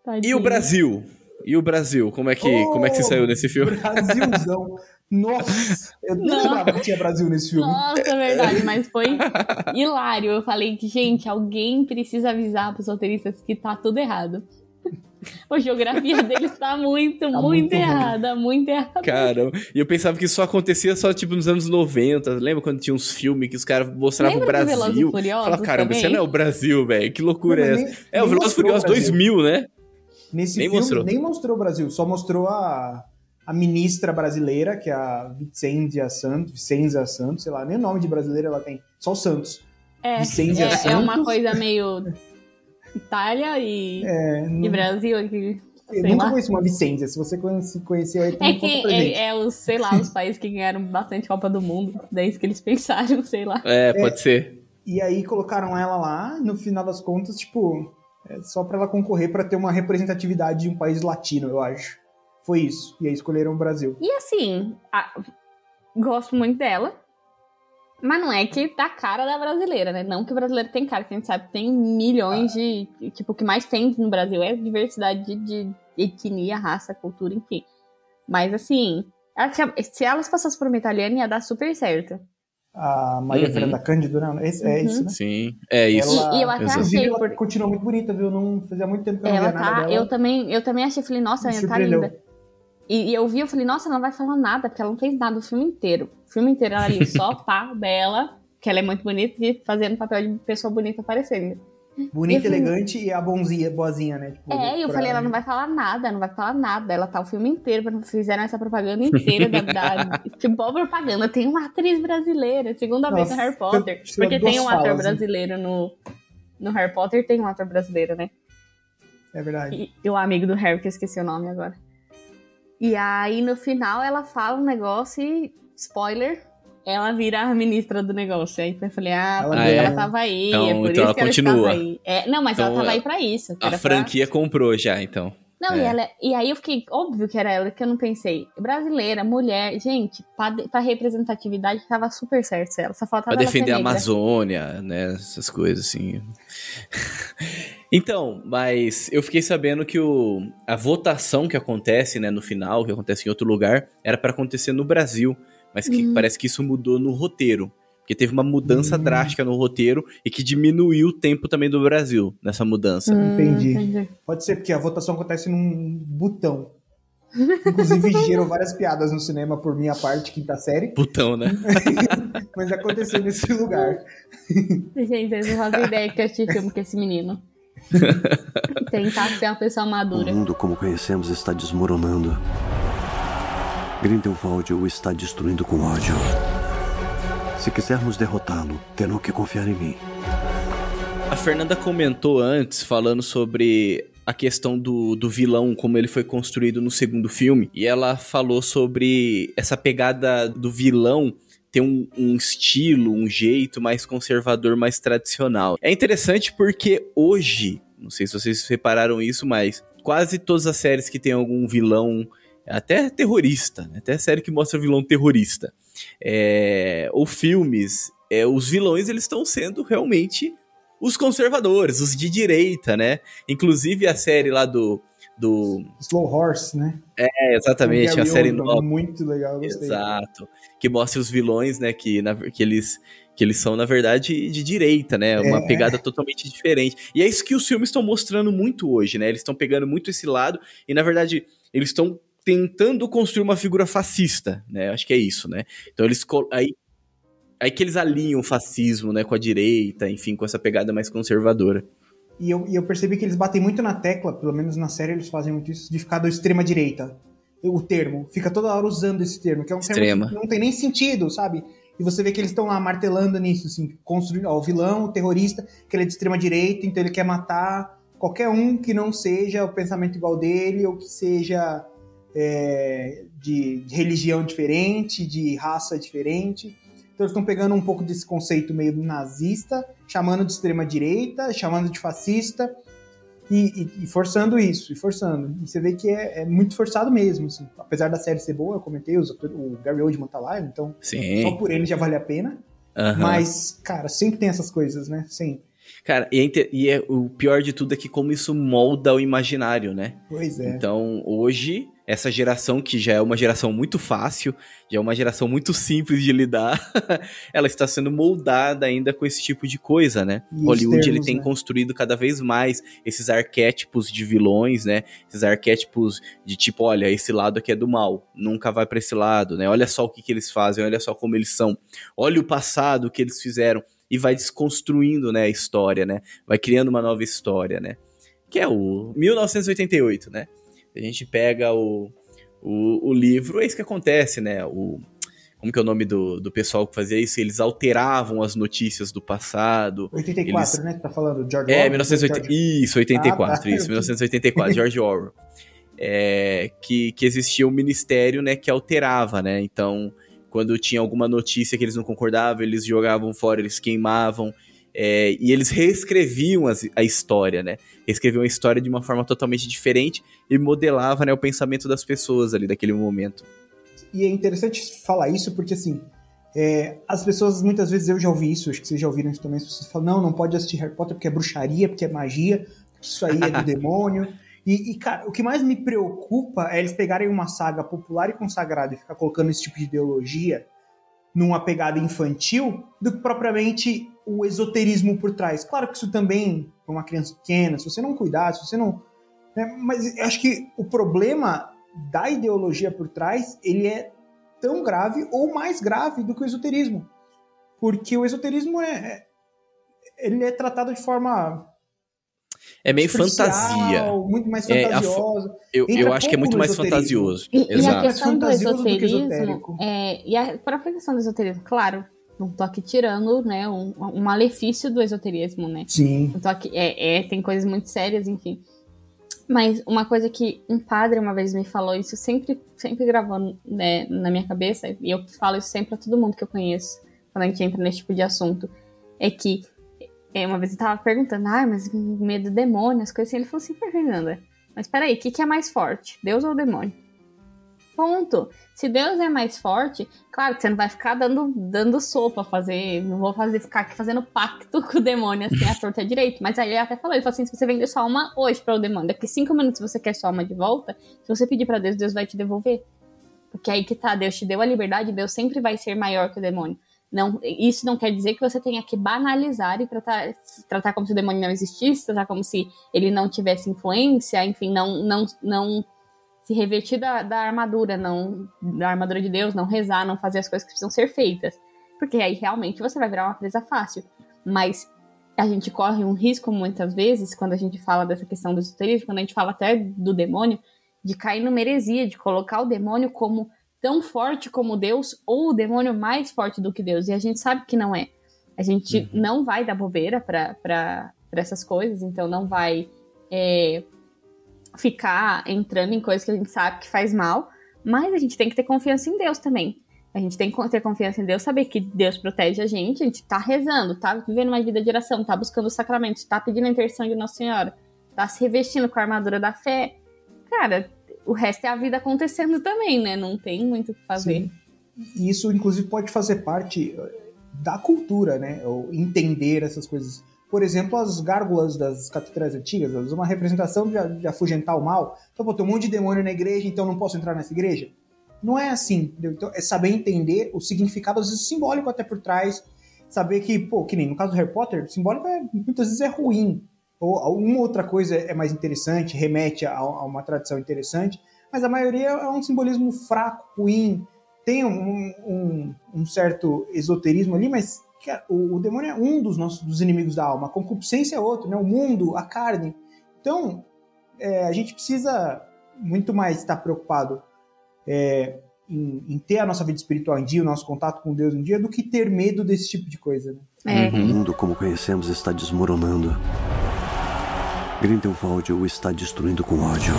Tadinho. E o Brasil? E o Brasil? Como é que, oh, como é que você saiu nesse filme? Brasilzão. Nossa, eu não, não lembrava que tinha Brasil nesse filme. Nossa, é verdade, mas foi hilário. Eu falei que, gente, alguém precisa avisar pros roteiristas que tá tudo errado. A geografia deles tá muito, tá muito, muito errada, muito errada. Caramba, e eu pensava que isso acontecia só, tipo, nos anos 90. Lembra quando tinha uns filmes que os caras mostravam Lembra o Brasil? Falava, caramba, isso não é o Brasil, velho. Que loucura não, é essa? Nem, é, o Velozes Furiosos 2000, né? Nesse nem filme, mostrou. nem mostrou o Brasil, só mostrou a, a ministra brasileira, que é a Vicenzia Santos, Vicenzia Santos, sei lá, nem o nome de brasileira ela tem, só o Santos. É, Vicenzia é, Santos. é uma coisa meio Itália e, é, não... e Brasil aqui. Eu nunca lá. conheci uma Vicência. Se você conhece, conheceu aí, é que é, é, os, sei lá, os países que ganharam bastante Copa do Mundo. Daí que eles pensaram, sei lá. É, pode é, ser. E aí colocaram ela lá, no final das contas, tipo, é só para ela concorrer para ter uma representatividade de um país latino, eu acho. Foi isso. E aí escolheram o Brasil. E assim, a... gosto muito dela. Mas não é que tá cara da brasileira, né? Não que o brasileiro tem cara, que a gente sabe que tem milhões ah. de. Tipo, o que mais tem no Brasil é diversidade de, de etnia, raça, cultura, enfim. Mas assim, se elas passassem por uma italiana, ia dar super certo. A Maria uhum. Fernanda Cândido, né? É, é uhum. isso, né? Sim, é isso. Ela, e, eu até achei. Ela por... continua muito bonita, viu? Não fazia muito tempo que eu não ela via tá, nada dela. Eu também, eu também achei, falei, nossa, ela tá linda. E, e, eu vi, eu falei, nossa, ela não vai falar nada, porque ela não fez nada o filme inteiro. O filme inteiro ela ali só pá, bela, que ela é muito bonita, e fazendo papel de pessoa bonita aparecendo. Bonita, e, elegante e a bonzinha, boazinha, né? Tipo, é, eu falei, ela não vai falar nada, não vai falar nada. Ela tá o filme inteiro, fizeram essa propaganda inteira da, da. tipo, boa propaganda. Tem uma atriz brasileira, segunda Nossa, vez no Harry Potter. Porque tem um falas, ator brasileiro no, no Harry Potter, tem um ator brasileiro, né? É verdade. E, e o amigo do Harry, que eu esqueci o nome agora. E aí, no final, ela fala um negócio e, spoiler, ela vira a ministra do negócio. Aí eu falei, ah, ela, é? ela tava aí, então, é por então isso que ela continua. aí. É, não, mas então, ela tava aí pra isso. A franquia pra... comprou já, então. Não, é. e, ela, e aí eu fiquei, óbvio que era ela, que eu não pensei. Brasileira, mulher, gente, pra, pra representatividade tava super certo ela. Só faltava pra defender a Amazônia, né? Essas coisas assim. então, mas eu fiquei sabendo que o, a votação que acontece, né, no final, que acontece em outro lugar, era para acontecer no Brasil. Mas que uhum. parece que isso mudou no roteiro. Porque teve uma mudança uhum. drástica no roteiro e que diminuiu o tempo também do Brasil nessa mudança. Hum, entendi. entendi. Pode ser porque a votação acontece num botão. Inclusive, gerou várias piadas no cinema por minha parte, quinta série. Botão, né? Mas aconteceu nesse lugar. Gente, vocês não fazem ideia que eu assisti filme com esse menino. Tentar ser uma pessoa madura. O mundo como conhecemos está desmoronando. Grindelwald o está destruindo com ódio. Se quisermos derrotá-lo, terão que confiar em mim. A Fernanda comentou antes, falando sobre a questão do, do vilão, como ele foi construído no segundo filme, e ela falou sobre essa pegada do vilão ter um, um, estilo, um jeito mais conservador, mais tradicional. É interessante porque hoje, não sei se vocês repararam isso, mas quase todas as séries que tem algum vilão até terrorista, né? até série que mostra vilão terrorista, é, ou filmes, é, os vilões eles estão sendo realmente os conservadores, os de direita, né? Inclusive a série lá do do Slow Horse, né? É, exatamente, a série nova. Muito legal, gostei. Exato. Que mostra os vilões, né, que, na, que eles que eles são na verdade de direita, né? Uma é. pegada totalmente diferente. E é isso que os filmes estão mostrando muito hoje, né? Eles estão pegando muito esse lado e na verdade eles estão tentando construir uma figura fascista, né? Acho que é isso, né? Então eles aí Aí que eles alinham o fascismo, né, com a direita, enfim, com essa pegada mais conservadora. E eu, e eu percebi que eles batem muito na tecla, pelo menos na série eles fazem muito isso, de ficar do extrema-direita. O termo. Fica toda hora usando esse termo, que é um Extrema. termo que não tem nem sentido, sabe? E você vê que eles estão lá martelando nisso, assim, construindo. Ó, o vilão, o terrorista, que ele é de extrema-direita, então ele quer matar qualquer um que não seja o pensamento igual dele, ou que seja é, de, de religião diferente, de raça diferente. Então eles estão pegando um pouco desse conceito meio nazista, chamando de extrema direita, chamando de fascista e, e, e forçando isso, e forçando. E você vê que é, é muito forçado mesmo, assim. Apesar da série ser boa, eu comentei, o Gary Oldman tá lá, então Sim. só por ele já vale a pena. Uhum. Mas, cara, sempre tem essas coisas, né? Sempre. Cara, e, é, e é, o pior de tudo é que como isso molda o imaginário, né? Pois é. Então, hoje, essa geração, que já é uma geração muito fácil, já é uma geração muito simples de lidar, ela está sendo moldada ainda com esse tipo de coisa, né? E Hollywood termos, ele tem né? construído cada vez mais esses arquétipos de vilões, né? Esses arquétipos de tipo, olha, esse lado aqui é do mal, nunca vai para esse lado, né? Olha só o que, que eles fazem, olha só como eles são, olha o passado que eles fizeram e vai desconstruindo, né, a história, né? Vai criando uma nova história, né? Que é o 1988, né? A gente pega o, o, o livro, é isso que acontece, né? O, como que é o nome do, do pessoal que fazia isso? Eles alteravam as notícias do passado. 84, eles... né? Você tá falando George Orwell? É, 1980... George... isso, 84, ah, tá. isso, 1984, George Orwell. É, que, que existia um ministério, né, que alterava, né? Então, quando tinha alguma notícia que eles não concordavam, eles jogavam fora, eles queimavam. É, e eles reescreviam as, a história, né? Reescreviam a história de uma forma totalmente diferente e modelava né, o pensamento das pessoas ali daquele momento. E é interessante falar isso porque, assim, é, as pessoas, muitas vezes eu já ouvi isso, acho que vocês já ouviram isso também, as pessoas falam, não, não pode assistir Harry Potter porque é bruxaria, porque é magia, porque isso aí é do demônio. E, e, cara, o que mais me preocupa é eles pegarem uma saga popular e consagrada e ficar colocando esse tipo de ideologia numa pegada infantil do que propriamente o esoterismo por trás. Claro que isso também, para uma criança pequena, se você não cuidar, se você não. Né, mas acho que o problema da ideologia por trás ele é tão grave ou mais grave do que o esoterismo. Porque o esoterismo é, é ele é tratado de forma é meio fantasia. Muito mais fantasioso. É, eu, eu acho que é muito mais fantasioso. E, Exato. e a questão do esoterismo. É, e a própria questão do esoterismo, claro, não tô aqui tirando, né, um, um malefício do esoterismo, né? Sim. Não tô aqui, é, é, tem coisas muito sérias, enfim. Mas uma coisa que um padre uma vez me falou, isso sempre, sempre gravou né, na minha cabeça, e eu falo isso sempre a todo mundo que eu conheço, quando a gente entra nesse tipo de assunto, é que é, uma vez eu tava perguntando, ah, mas medo do demônio, as coisas assim. Ele falou assim, Fernanda, mas peraí, o que, que é mais forte? Deus ou demônio? Ponto. Se Deus é mais forte, claro que você não vai ficar dando, dando sopa, fazer. Não vou fazer, ficar aqui fazendo pacto com o demônio assim, a torta é direito. Mas aí ele até falou: ele falou assim: se você vender sua alma hoje para o demônio, daqui cinco minutos você quer sua alma de volta, se você pedir para Deus, Deus vai te devolver. Porque aí que tá, Deus te deu a liberdade, Deus sempre vai ser maior que o demônio. Não, isso não quer dizer que você tenha que banalizar e tratar, tratar como se o demônio não existisse, tratar como se ele não tivesse influência, enfim, não, não, não se revertir da, da armadura, não da armadura de Deus, não rezar, não fazer as coisas que precisam ser feitas. Porque aí realmente você vai virar uma presa fácil. Mas a gente corre um risco muitas vezes, quando a gente fala dessa questão do esoterismo, quando a gente fala até do demônio, de cair numa heresia, de colocar o demônio como tão forte como Deus ou o demônio mais forte do que Deus. E a gente sabe que não é. A gente uhum. não vai dar bobeira para essas coisas, então não vai é, ficar entrando em coisas que a gente sabe que faz mal, mas a gente tem que ter confiança em Deus também. A gente tem que ter confiança em Deus, saber que Deus protege a gente, a gente tá rezando, tá vivendo uma vida de oração, tá buscando os sacramentos, tá pedindo a intercessão de Nossa Senhora, tá se revestindo com a armadura da fé. Cara, o resto é a vida acontecendo também, né? Não tem muito o que fazer. Isso, inclusive, pode fazer parte eh, da cultura, né? Ou entender essas coisas. Por exemplo, as gárgulas das catedrais antigas, uma representação de, de afugentar o mal. Então, pô, tem um monte de demônio na igreja, então não posso entrar nessa igreja? Não é assim? Então, é saber entender o significado, às vezes simbólico até por trás. Saber que, pô, que nem no caso do Harry Potter, simbólico é, muitas vezes é ruim ou alguma outra coisa é mais interessante, remete a, a uma tradição interessante, mas a maioria é um simbolismo fraco, ruim. tem um, um, um certo esoterismo ali, mas o, o, demônio é um dos nossos dos inimigos da alma, a concupiscência é outro, né? O mundo, a carne. Então, é, a gente precisa muito mais estar preocupado é, em, em, ter a nossa vida espiritual em dia, o nosso contato com Deus em dia, do que ter medo desse tipo de coisa. Né? É. O mundo como conhecemos está desmoronando. Grindelwald o está destruindo com ódio.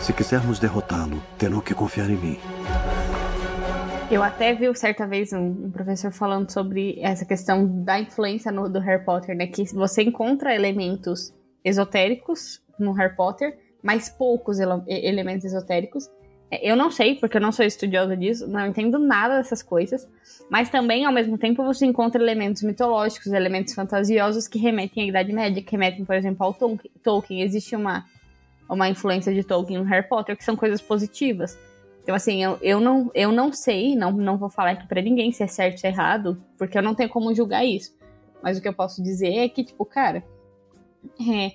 Se quisermos derrotá-lo, terão que confiar em mim. Eu até vi certa vez um, professor falando sobre essa questão da influência no, do Harry Potter, né? Que você encontra elementos esotéricos no Harry Potter, mas poucos ele elementos esotéricos. Eu não sei, porque eu não sou estudiosa disso, não entendo nada dessas coisas, mas também, ao mesmo tempo, você encontra elementos mitológicos, elementos fantasiosos que remetem à Idade Média, que remetem, por exemplo, ao Tolkien. Existe uma uma influência de Tolkien no Harry Potter, que são coisas positivas. Então, assim, eu, eu, não, eu não sei, não, não vou falar aqui pra ninguém se é certo ou se é errado, porque eu não tenho como julgar isso. Mas o que eu posso dizer é que, tipo, cara, é,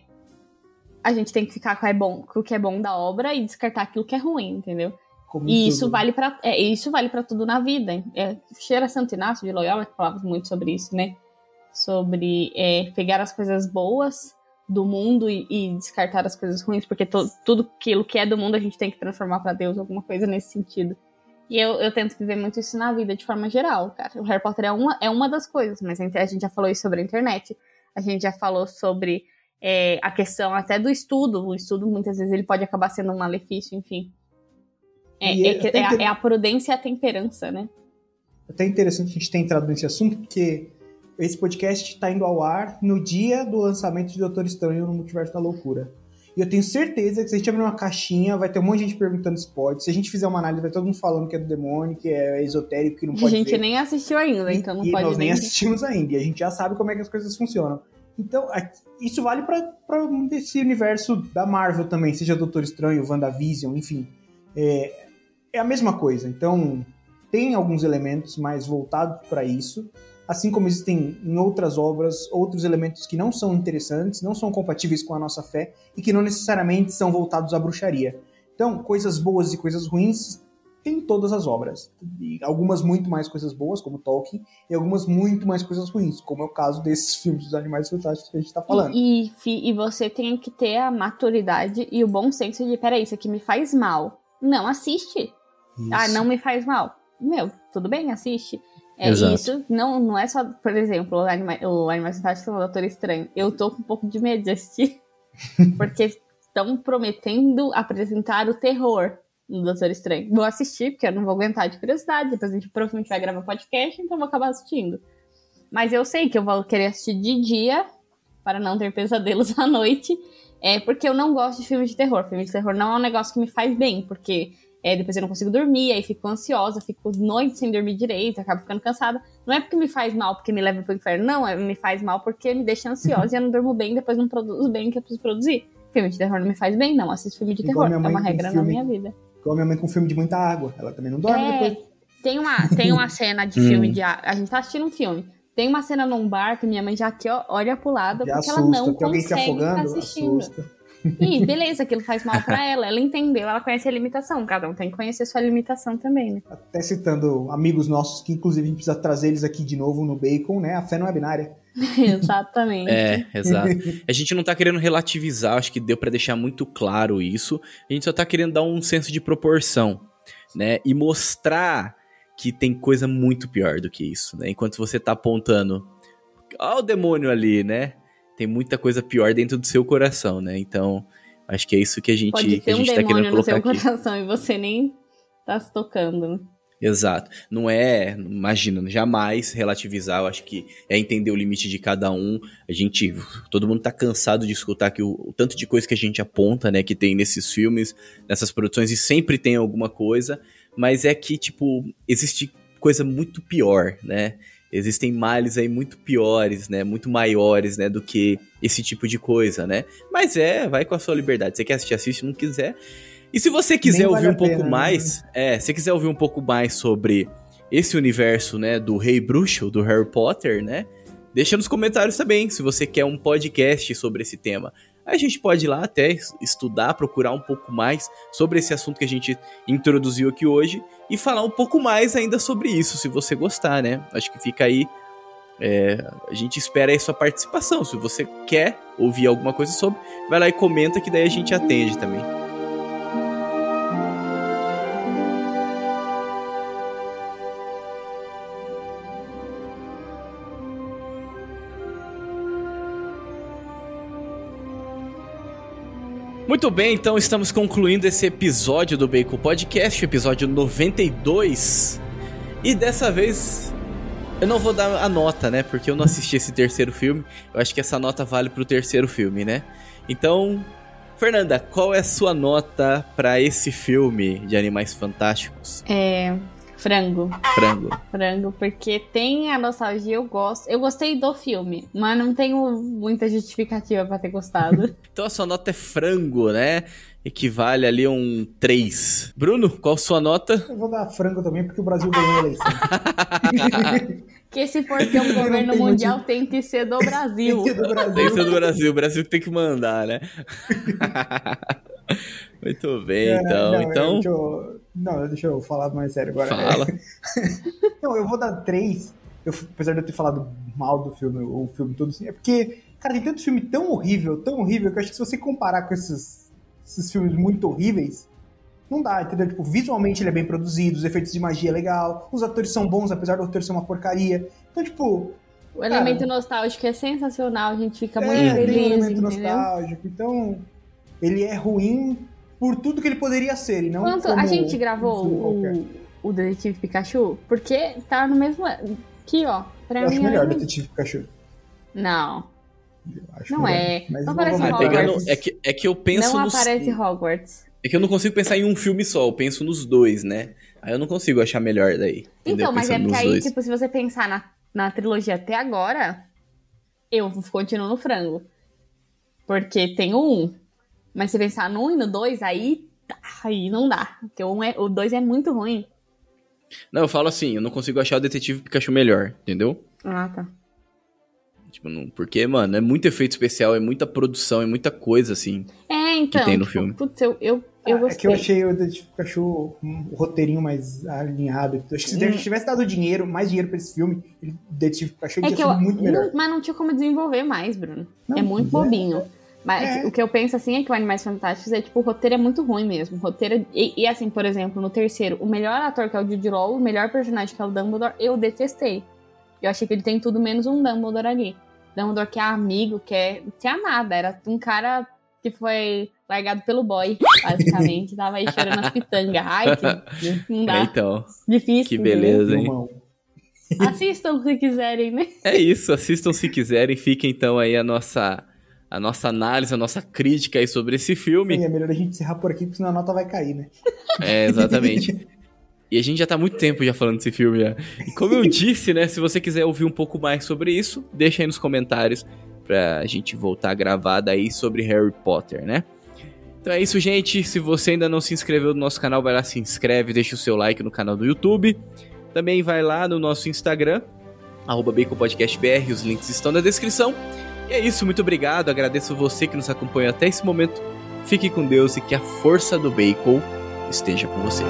a gente tem que ficar com, é bom, com o que é bom da obra e descartar aquilo que é ruim, entendeu? Como e isso vale para é, isso vale para tudo na vida. É, Cheira Santo Inácio de Loyola falava muito sobre isso, né? Sobre é, pegar as coisas boas do mundo e, e, descartar as coisas ruins, porque to, tudo aquilo que é do mundo a gente tem que transformar para Deus, alguma coisa nesse sentido. E eu, eu tento viver muito isso na vida de forma geral, cara. O Harry Potter é uma, é uma das coisas, mas a gente já falou isso sobre a internet, a gente já falou sobre é, a questão até do estudo. O estudo, muitas vezes, ele pode acabar sendo um malefício, enfim. É, é, é, é, a, é a prudência e a temperança, né? Até interessante a gente ter entrado nesse assunto, porque esse podcast está indo ao ar no dia do lançamento de Doutor Estranho no Multiverso da Loucura. E eu tenho certeza que se a gente abrir uma caixinha, vai ter um monte de gente perguntando se pode. Se a gente fizer uma análise, vai todo mundo falando que é do demônio, que é esotérico, que não pode A gente ver. nem assistiu ainda, então não e pode nós nem... assistimos ainda. E a gente já sabe como é que as coisas funcionam. Então, isso vale para esse universo da Marvel também, seja Doutor Estranho, WandaVision, enfim. É, é a mesma coisa. Então, tem alguns elementos mais voltados para isso assim como existem em outras obras outros elementos que não são interessantes, não são compatíveis com a nossa fé e que não necessariamente são voltados à bruxaria. Então, coisas boas e coisas ruins tem todas as obras. E algumas muito mais coisas boas, como Tolkien, e algumas muito mais coisas ruins, como é o caso desses filmes dos Animais Fantásticos que a gente está falando. E, e, e, você tem que ter a maturidade e o bom senso de, peraí, isso aqui me faz mal. Não assiste. Isso. Ah, não me faz mal. Meu, tudo bem, assiste. É Exato. isso, não, não é só, por exemplo, o, Anima, o Animais Fantásticos o Doutor Estranho. Eu tô com um pouco de medo de assistir, porque estão prometendo apresentar o terror no Doutor Estranho. Vou assistir, porque eu não vou aguentar de curiosidade, depois a gente provavelmente vai gravar podcast, então vou acabar assistindo. Mas eu sei que eu vou querer assistir de dia, para não ter pesadelos à noite, é porque eu não gosto de filme de terror. Filme de terror não é um negócio que me faz bem, porque é, depois eu não consigo dormir, aí fico ansiosa, fico noite sem dormir direito, acabo ficando cansada. Não é porque me faz mal, porque me leva pro inferno, não, é, me faz mal porque me deixa ansiosa e eu não durmo bem, depois não produzo bem o que eu preciso produzir. Filme de terror não me faz bem, não, assisto filme de Igual terror, é uma regra filme, na minha vida. Igual minha mãe com filme de muita água, ela também não dorme é, depois. Tem uma, tem uma cena de filme de A gente tá assistindo um filme. Tem uma cena num bar que minha mãe já aqui, ó, olha pro lado, já porque assusta, ela não consegue se afogando, assistindo. Assusta. E beleza, aquilo faz mal para ela, ela entendeu, ela conhece a limitação. Cada um tem que conhecer sua limitação também, né? Até citando amigos nossos que, inclusive, a gente precisa trazer eles aqui de novo no Bacon, né? A fé não é binária. Exatamente. É, exato. A gente não tá querendo relativizar, acho que deu para deixar muito claro isso. A gente só tá querendo dar um senso de proporção, né? E mostrar que tem coisa muito pior do que isso, né? Enquanto você tá apontando, ó o demônio ali, né? tem muita coisa pior dentro do seu coração, né? Então, acho que é isso que a gente, Pode que a gente um tá querendo colocar no seu aqui. coração e você nem tá se tocando, né? Exato. Não é, imagina, jamais relativizar, eu acho que é entender o limite de cada um. A gente, todo mundo tá cansado de escutar que o, o, tanto de coisa que a gente aponta, né, que tem nesses filmes, nessas produções, e sempre tem alguma coisa, mas é que, tipo, existe coisa muito pior, né? Existem males aí muito piores, né? Muito maiores, né? Do que esse tipo de coisa, né? Mas é, vai com a sua liberdade. Você quer assistir, assiste, não quiser. E se você quiser Nem ouvir vale um pouco pena, né? mais, né? é, se quiser ouvir um pouco mais sobre esse universo, né? Do Rei Bruxo, do Harry Potter, né? Deixa nos comentários também se você quer um podcast sobre esse tema. A gente pode ir lá até estudar, procurar um pouco mais sobre esse assunto que a gente introduziu aqui hoje e falar um pouco mais ainda sobre isso, se você gostar, né? Acho que fica aí. É, a gente espera aí sua participação. Se você quer ouvir alguma coisa sobre, vai lá e comenta que daí a gente atende também. Muito bem, então estamos concluindo esse episódio do Bacon Podcast, episódio 92. E dessa vez eu não vou dar a nota, né? Porque eu não assisti esse terceiro filme. Eu acho que essa nota vale pro terceiro filme, né? Então, Fernanda, qual é a sua nota para esse filme de Animais Fantásticos? É, Frango. Frango. Frango, porque tem a nostalgia, eu gosto. Eu gostei do filme, mas não tenho muita justificativa para ter gostado. então a sua nota é frango, né? Equivale ali a um 3. Bruno, qual sua nota? Eu vou dar frango também, porque o Brasil ganhou a eleição. que se for ter um governo mundial, tem que ser do Brasil. tem que ser do Brasil. Tem que ser do Brasil. O Brasil tem que mandar, né? Muito bem, é, então. Não, então... Eu, não, deixa eu falar mais sério agora. Fala. não, eu vou dar três. Eu, apesar de eu ter falado mal do filme, o filme todo assim, é porque, cara, tem tanto filme tão horrível, tão horrível, que eu acho que se você comparar com esses, esses filmes muito horríveis, não dá, entendeu? Tipo, visualmente ele é bem produzido, os efeitos de magia é legal, os atores são bons, apesar do ator ser uma porcaria. Então, tipo. O cara, elemento nostálgico é sensacional, a gente fica muito é, feliz. Tem um elemento entendeu? nostálgico, então ele é ruim por tudo que ele poderia ser e não Quanto a gente gravou o, o Detetive Pikachu, porque tá no mesmo aqui, ó. Pra eu mim acho melhor o Detetive Pikachu. Não. Não melhor. é. Mas não aparece Hogwarts. é, que, é que eu penso Não nos... aparece Hogwarts. É que eu não consigo pensar em um filme só, eu penso nos dois, né? Aí eu não consigo achar melhor daí. Então, mas é porque aí, dois. tipo, se você pensar na, na trilogia até agora, eu continuo no frango. Porque tem o um. Mas se pensar no 1 e no 2, aí, aí não dá. Porque o 2 é, o dois é muito ruim. Não, eu falo assim, eu não consigo achar o Detetive Pikachu melhor, entendeu? Ah, tá. Tipo, não, porque, mano, é muito efeito especial, é muita produção, é muita coisa, assim. É, então. Que tem no tipo, filme. Putz, eu, eu, eu ah, É que eu achei o Detetive Pikachu um roteirinho mais alinhado. Acho que se hum. tivesse dado dinheiro, mais dinheiro pra esse filme, o Detetive Pikachu é ia ser muito melhor. Não, mas não tinha como desenvolver mais, Bruno. Não, é muito bobinho. É. Mas é. o que eu penso assim é que o Animais Fantásticos é tipo, o roteiro é muito ruim mesmo. O roteiro. É, e, e, assim, por exemplo, no terceiro, o melhor ator que é o Jude Law, o melhor personagem que é o Dumbledore, eu detestei. Eu achei que ele tem tudo menos um Dumbledore ali. Dumbledore que é amigo, que é. Não tinha nada. Era um cara que foi largado pelo boy, basicamente. Tava aí chorando as pitangas. Ai, que não dá. É, então. Difícil. Que beleza, hein? Assistam se quiserem, né? É isso, assistam se quiserem. Fica então aí a nossa a nossa análise, a nossa crítica aí sobre esse filme. Sim, é melhor a gente encerrar por aqui, porque senão a nota vai cair, né? É, exatamente. e a gente já tá há muito tempo já falando desse filme já. E como eu disse, né, se você quiser ouvir um pouco mais sobre isso, deixa aí nos comentários pra gente voltar a gravar daí sobre Harry Potter, né? Então é isso, gente. Se você ainda não se inscreveu no nosso canal, vai lá, se inscreve, deixa o seu like no canal do YouTube. Também vai lá no nosso Instagram, arroba BaconPodcastBR, os links estão na descrição. E é isso, muito obrigado. Agradeço você que nos acompanhou até esse momento. Fique com Deus e que a força do bacon esteja com você.